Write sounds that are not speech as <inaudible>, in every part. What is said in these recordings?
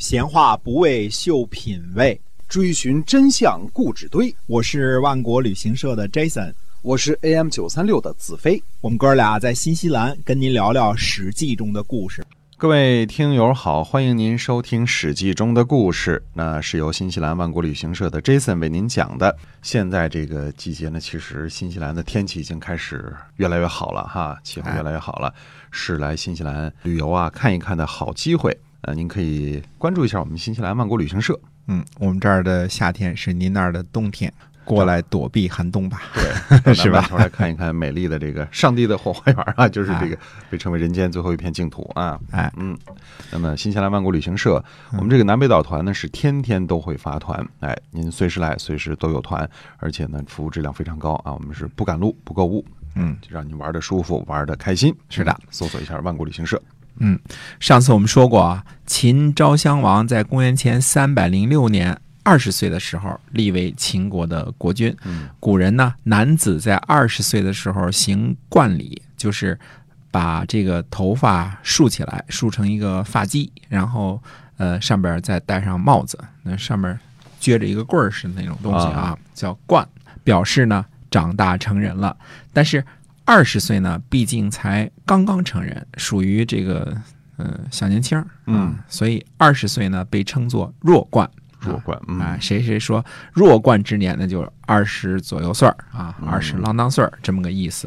闲话不为秀品味，追寻真相固执堆。我是万国旅行社的 Jason，我是 AM 九三六的子飞。我们哥俩在新西兰跟您聊聊《史记》中的故事。各位听友好，欢迎您收听《史记》中的故事。那是由新西兰万国旅行社的 Jason 为您讲的。现在这个季节呢，其实新西兰的天气已经开始越来越好了哈，气候越来越好了，是来新西兰旅游啊看一看的好机会。呃，您可以关注一下我们新西兰万国旅行社。嗯，我们这儿的夏天是您那儿的冬天，过来躲避寒冬吧。对，<laughs> 是吧？来看一看美丽的这个上帝的后花园啊，<laughs> 就是这个被称为人间最后一片净土啊。哎，嗯，那么新西兰万国旅行社，我们这个南北岛团呢是天天都会发团，哎，您随时来，随时都有团，而且呢服务质量非常高啊。我们是不赶路不购物，嗯，就让你玩的舒服，玩的开心。是的，搜索一下万国旅行社。嗯，上次我们说过啊，秦昭襄王在公元前三百零六年二十岁的时候立为秦国的国君。嗯，古人呢，男子在二十岁的时候行冠礼，就是把这个头发竖起来，竖成一个发髻，然后呃上边再戴上帽子，那上面撅着一个棍儿似的那种东西啊，叫冠，表示呢长大成人了。但是二十岁呢，毕竟才刚刚成人，属于这个呃小年轻儿，嗯，所以二十岁呢被称作弱冠。弱冠，嗯，啊，谁谁说弱冠之年，那就是二十左右岁儿啊，二十郎当岁儿这么个意思。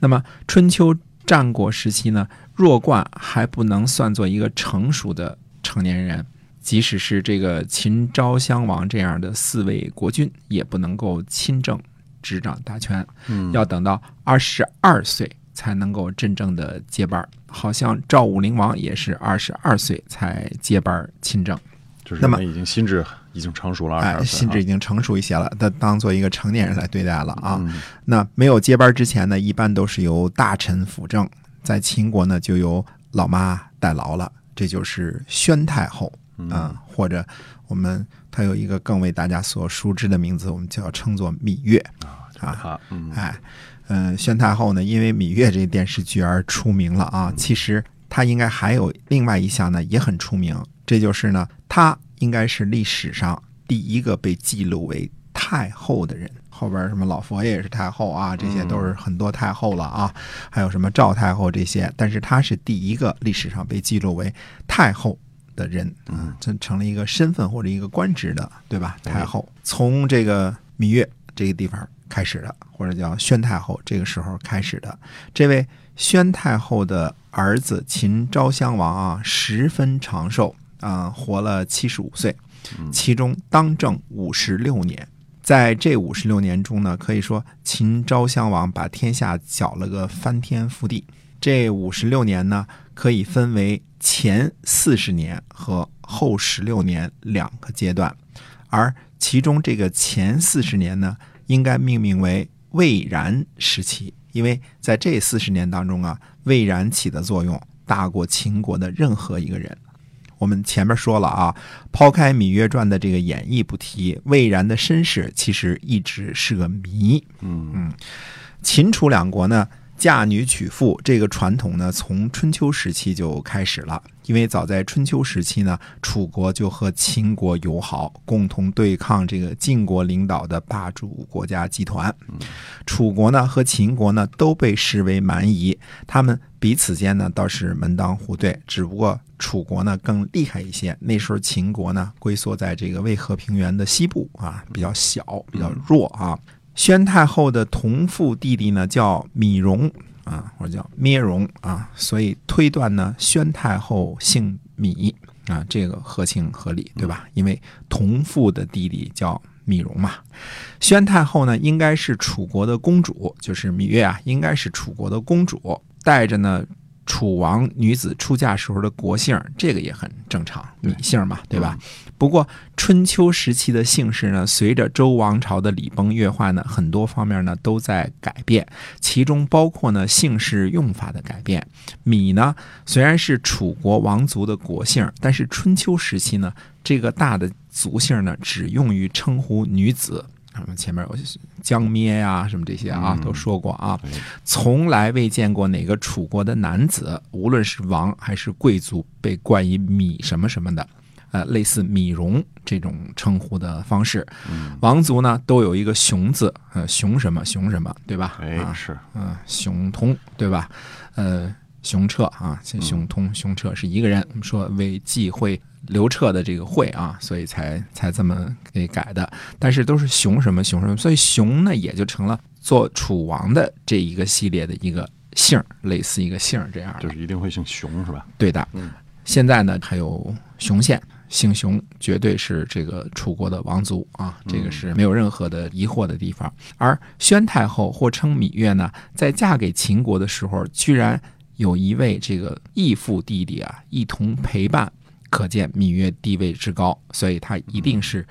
那么春秋战国时期呢，弱冠还不能算作一个成熟的成年人，即使是这个秦昭襄王这样的四位国君，也不能够亲政执掌大权，嗯要等到二十二岁才能够真正的接班儿。好像赵武灵王也是二十二岁才接班儿亲政。就是那么已经心智已经成熟了，哎，心智已经成熟一些了，他当做一个成年人来对待了啊。嗯那没有接班之前呢，一般都是由大臣辅政，在秦国呢就由老妈代劳了，这就是宣太后啊、或者我们它有一个更为大家所熟知的名字，我们就要称作芈月啊。啊，嗯，哎，嗯、宣太后呢，因为芈月这个电视剧而出名了啊。其实她应该还有另外一项呢，也很出名，这就是呢，她应该是历史上第一个被记录为太后的人。后边什么老佛爷也是太后啊，这些都是很多太后了啊，还有什么赵太后这些，但是她是第一个历史上被记录为太后的人，嗯，这成了一个身份或者一个官职的，对吧？太后从这个芈月这个地方开始的，或者叫宣太后这个时候开始的。这位宣太后的儿子秦昭襄王啊，十分长寿啊，活了七十五岁，其中当政五十六年。在这五十六年中呢，可以说秦昭襄王把天下搅了个翻天覆地。这五十六年呢，可以分为前四十年和后十六年两个阶段，而其中这个前四十年呢，应该命名为魏然时期，因为在这四十年当中啊，魏然起的作用大过秦国的任何一个人。我们前面说了啊，抛开《芈月传》的这个演绎不提，魏然的身世其实一直是个谜。嗯秦楚两国呢，嫁女娶妇这个传统呢，从春秋时期就开始了。因为早在春秋时期呢，楚国就和秦国友好，共同对抗这个晋国领导的霸主国家集团。楚国呢和秦国呢都被视为蛮夷，他们彼此间呢倒是门当户对，只不过楚国呢更厉害一些。那时候秦国呢龟缩在这个渭河平原的西部啊，比较小，比较弱啊。宣太后的同父弟弟呢叫芈戎啊，或者叫咩戎啊，所以推断呢宣太后姓芈啊，这个合情合理，对吧？因为同父的弟弟叫芈戎嘛。宣太后呢应该是楚国的公主，就是芈月啊，应该是楚国的公主，带着呢。楚王女子出嫁时候的国姓，这个也很正常，芈姓嘛，对吧？不过春秋时期的姓氏呢，随着周王朝的礼崩乐坏呢，很多方面呢都在改变，其中包括呢姓氏用法的改变。芈呢虽然是楚国王族的国姓，但是春秋时期呢，这个大的族姓呢只用于称呼女子。我们前面有江咩呀、什么这些啊，都说过啊，从来未见过哪个楚国的男子，无论是王还是贵族，被冠以米什么什么的。呃，类似米荣这种称呼的方式。嗯，王族呢都有一个熊字，呃，熊什么熊什么，对吧？哎，啊，是，嗯，熊通对吧？呃，熊彻啊，姓熊通、熊彻是一个人。我们说为忌讳刘彻的这个讳啊，所以才才这么给改的。但是都是熊什么熊什么，所以熊呢也就成了做楚王的这一个系列的一个姓儿，类似一个姓儿这样。就是一定会姓熊是吧？对的。嗯现在呢还有熊县。姓熊绝对是这个楚国的王族啊，这个是没有任何的疑惑的地方。而宣太后或称芈月呢，在嫁给秦国的时候，居然有一位这个义父弟弟啊一同陪伴，可见芈月地位之高，所以她一定是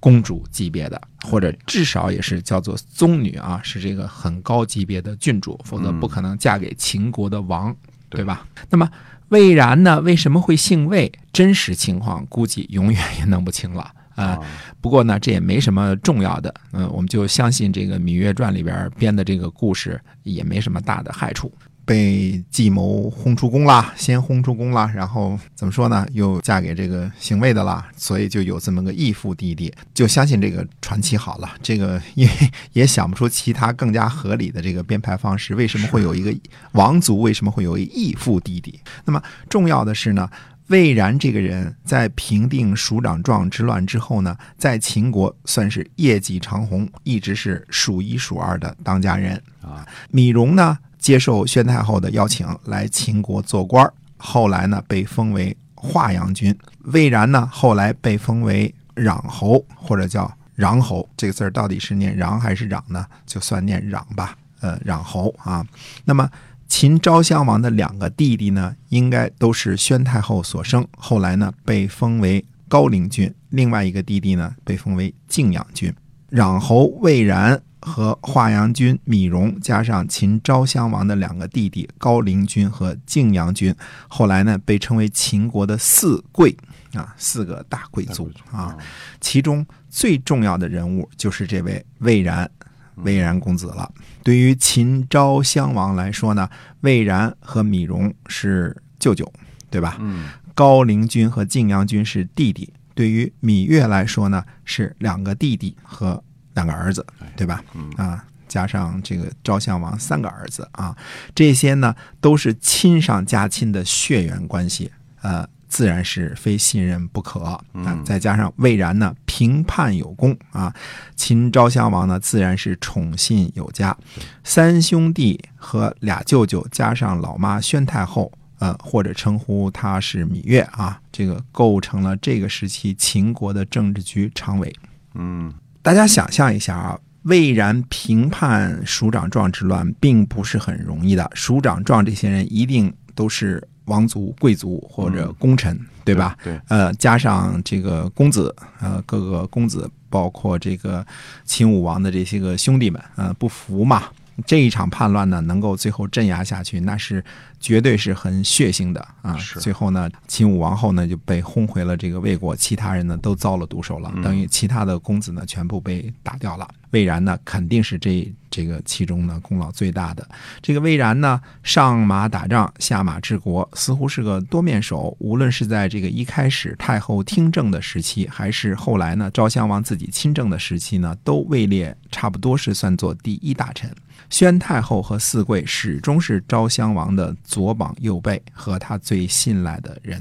公主级别的，或者至少也是叫做宗女啊，是这个很高级别的郡主，否则不可能嫁给秦国的王，对吧？那么。魏然呢？为什么会姓魏？真实情况估计永远也弄不清了啊。不过呢，这也没什么重要的，嗯，我们就相信这个《芈月传》里边编的这个故事也没什么大的害处。被计谋轰出宫了，先轰出宫了，然后怎么说呢？又嫁给这个姓魏的了，所以就有这么个义父弟弟，就相信这个传奇好了。这个 <laughs> 因为也想不出其他更加合理的这个编排方式。为什么会有一个王族？为什么会有一义父弟弟？那么重要的是呢，魏然这个人在平定蜀长壮之乱之后呢，在秦国算是业绩长虹，一直是数一数二的当家人啊。芈荣呢？接受宣太后的邀请来秦国做官后来呢被封为华阳君。魏然呢后来被封为壤侯或者叫穰侯，这个字儿到底是念穰还是壤呢？就算念穰吧。呃，穰侯啊。那么秦昭襄王的两个弟弟呢，应该都是宣太后所生，后来呢被封为高陵君。另外一个弟弟呢被封为晋阳君。穰侯魏然。和华阳君芈戎，加上秦昭襄王的两个弟弟高陵君和晋阳君，后来呢被称为秦国的四贵啊，四个大贵族啊。其中最重要的人物就是这位魏然，魏然公子了。对于秦昭襄王来说呢，魏然和芈戎是舅舅，对吧？嗯。高陵君和晋阳君是弟弟。对于芈月来说呢，是两个弟弟和。两个儿子，对吧？啊，加上这个昭襄王三个儿子啊，这些呢都是亲上加亲的血缘关系，呃，自然是非信任不可啊。再加上魏然呢平叛有功啊，秦昭襄王呢自然是宠信有加，三兄弟和俩舅舅加上老妈宣太后，呃，或者称呼他是芈月啊，这个构成了这个时期秦国的政治局常委。嗯。大家想象一下啊，魏然平叛蜀长壮之乱，并不是很容易的。蜀长壮这些人一定都是王族、贵族或者功臣，对吧？对。呃，加上这个公子，呃，各个公子，包括这个秦武王的这些个兄弟们，呃，不服嘛。这一场叛乱呢，能够最后镇压下去，那是绝对是很血腥的啊！最后呢，秦武王后呢就被轰回了这个魏国，其他人呢都遭了毒手了，等于其他的公子呢全部被打掉了。魏然呢肯定是这这个其中呢功劳最大的。这个魏然呢上马打仗，下马治国，似乎是个多面手。无论是在这个一开始太后听政的时期，还是后来呢昭襄王自己亲政的时期呢，都位列差不多是算作第一大臣。宣太后和四贵始终是昭襄王的左膀右背和他最信赖的人。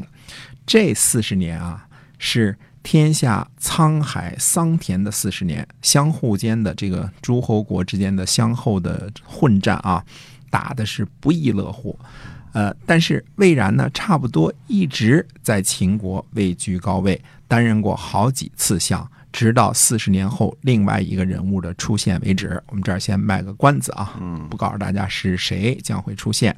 这四十年啊，是天下沧海桑田的四十年，相互间的这个诸侯国之间的相后的混战啊，打的是不亦乐乎。呃，但是魏然呢，差不多一直在秦国位居高位，担任过好几次相。直到四十年后，另外一个人物的出现为止。我们这儿先卖个关子啊，不告诉大家是谁将会出现。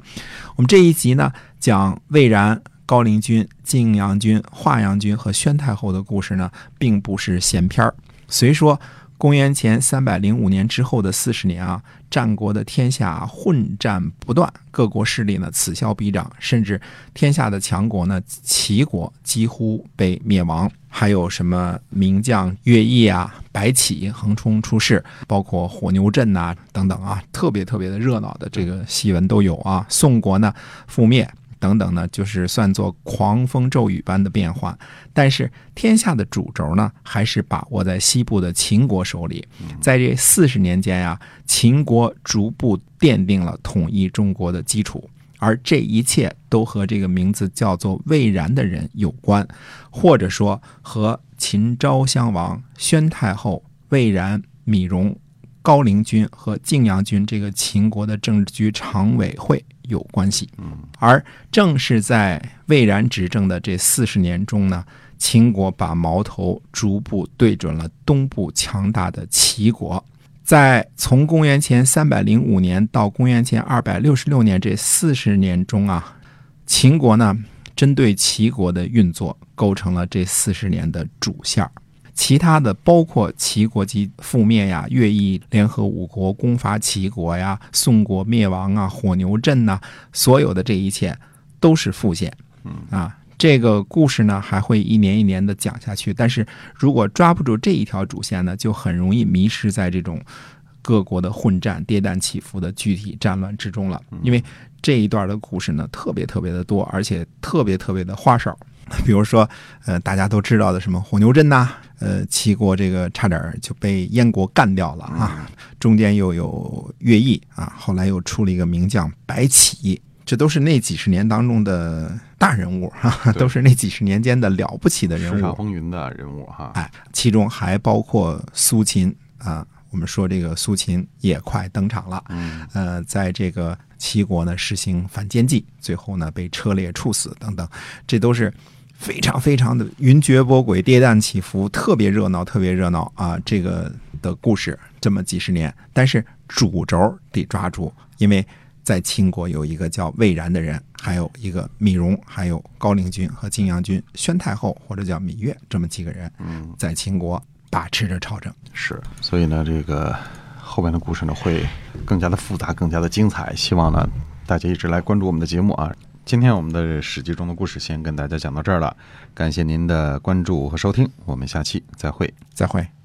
我们这一集呢，讲魏然、高陵君、晋阳君、华阳君和宣太后的故事呢，并不是闲篇儿。虽说。公元前三百零五年之后的四十年啊，战国的天下混战不断，各国势力呢此消彼长，甚至天下的强国呢齐国几乎被灭亡。还有什么名将乐毅啊、白起横冲出世，包括火牛阵呐等等啊，特别特别的热闹的这个戏文都有啊。宋国呢覆灭，等等呢，就是算作狂风骤雨般的变化。但是天下的主轴呢，还是把握在西部的秦国手里。在这四十年间呀，秦国逐步奠定了统一中国的基础。而这一切都和这个名字叫做魏然的人有关，或者说和秦昭襄王、宣太后、魏然、芈戎、高陵君和晋阳君这个秦国的政治局常委会有关系。而正是在魏然执政的这四十年中呢，秦国把矛头逐步对准了东部强大的齐国。在从公元前三百零五年到公元前二百六十六年这四十年中啊，秦国呢针对齐国的运作构成了这四十年的主线儿。其他的包括齐国及覆灭呀、乐毅联合五国攻伐齐国呀、宋国灭亡啊、火牛阵呐、所有的这一切都是副线。啊，这个故事呢还会一年一年的讲下去，但是如果抓不住这一条主线呢，就很容易迷失在这种各国的混战、跌宕起伏的具体战乱之中了。因为这一段的故事呢，特别特别的多，而且特别特别的花哨。<laughs> 比如说，呃，大家都知道的什么火牛阵呐、呃，齐国这个差点儿就被燕国干掉了啊，中间又有乐毅啊，后来又出了一个名将白起，这都是那几十年当中的大人物哈、对 <laughs> 都是那几十年间的了不起的人物。风云的人物哈。哎，其中还包括苏秦啊。我们说这个苏秦也快登场了，嗯呃，在这个齐国呢实行反间计，最后呢被车裂处死等等，这都是非常非常的云谲波诡、跌宕起伏，特别热闹，特别热闹啊！这个的故事这么几十年，但是主轴得抓住，因为在秦国有一个叫魏然的人，还有一个芈戎，还有高陵君和晋阳君、宣太后或者叫芈月这么几个人，嗯，在秦国把持着朝政。是，所以呢，这个后边的故事呢会更加的复杂，更加的精彩。希望呢大家一直来关注我们的节目啊。今天我们的《史记》中的故事先跟大家讲到这儿了，感谢您的关注和收听，我们下期再会。再会。